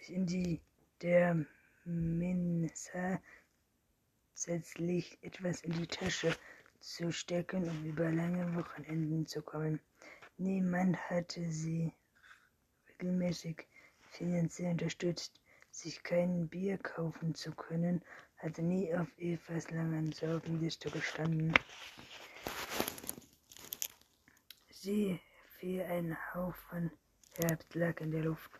sich in die der Mensa zusätzlich etwas in die Tasche zu stecken, um über lange Wochenenden zu kommen. Niemand hatte sie regelmäßig finanziell unterstützt. Sich kein Bier kaufen zu können, hatte nie auf Evas langen Sorgenliste gestanden. Sie wie ein Haufen Herbst lag in der Luft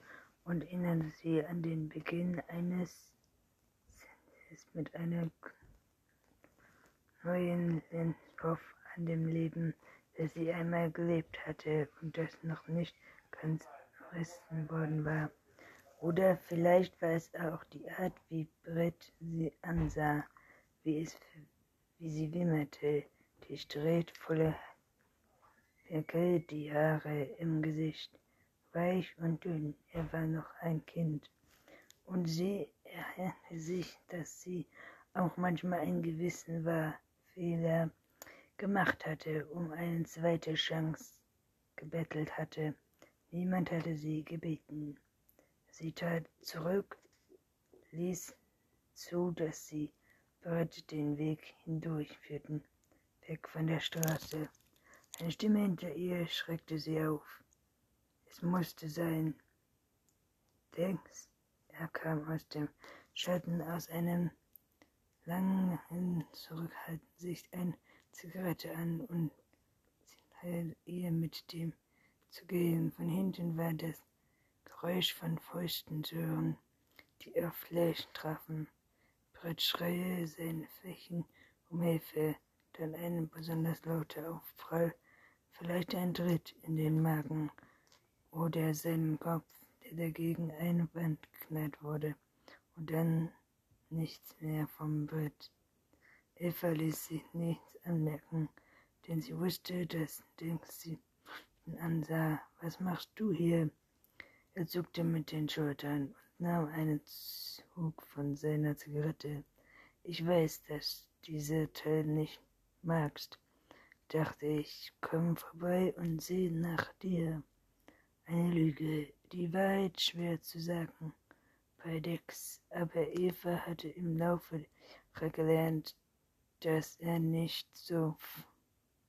und erinnerte sie an den Beginn eines Sendes mit einer neuen Lenskopf an dem Leben, das sie einmal gelebt hatte und das noch nicht ganz verrissen worden war. Oder vielleicht war es auch die Art, wie Brett sie ansah, wie, es, wie sie wimmerte, die straight volle Birke, die Haare im Gesicht, weich und dünn. Er war noch ein Kind. Und sie erinnerte sich, dass sie auch manchmal ein Gewissen war, Fehler gemacht hatte, um eine zweite Chance gebettelt hatte. Niemand hatte sie gebeten. Sie tat zurück, ließ zu, dass sie bereits den Weg hindurchführten, weg von der Straße. Eine Stimme hinter ihr schreckte sie auf. Es musste sein. Denkst, er kam aus dem Schatten, aus einem langen Zurückhalten sich eine Zigarette an und sie ihr mit dem zu gehen. Von hinten war das Geräusch von Fäusten zu hören, die auf Flächen trafen. Brett schreie seine Flächen um Hilfe, dann ein besonders lauter Aufprall vielleicht ein Tritt in den Magen oder seinen Kopf, der dagegen eine Wand wurde, und dann nichts mehr vom Brett. Eva ließ sich nichts anmerken, denn sie wusste, dass Dings sie ansah. Was machst du hier? Er zuckte mit den Schultern und nahm einen Zug von seiner Zigarette. Ich weiß, dass diese Teil nicht magst dachte ich, komm vorbei und sehe nach dir. Eine Lüge, die Wahrheit schwer zu sagen bei Dex, aber Eva hatte im Laufe gelernt, dass er nicht so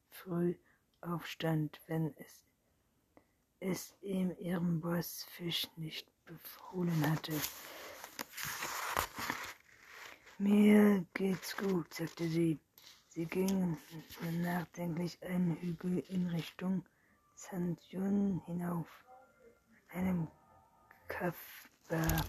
früh aufstand, wenn es, es ihm ihrem Boss Fisch nicht befohlen hatte. Mir geht's gut, sagte sie. Sie ging nachdenklich einen Hügel in Richtung St. Yun hinauf. Einem Kaffbar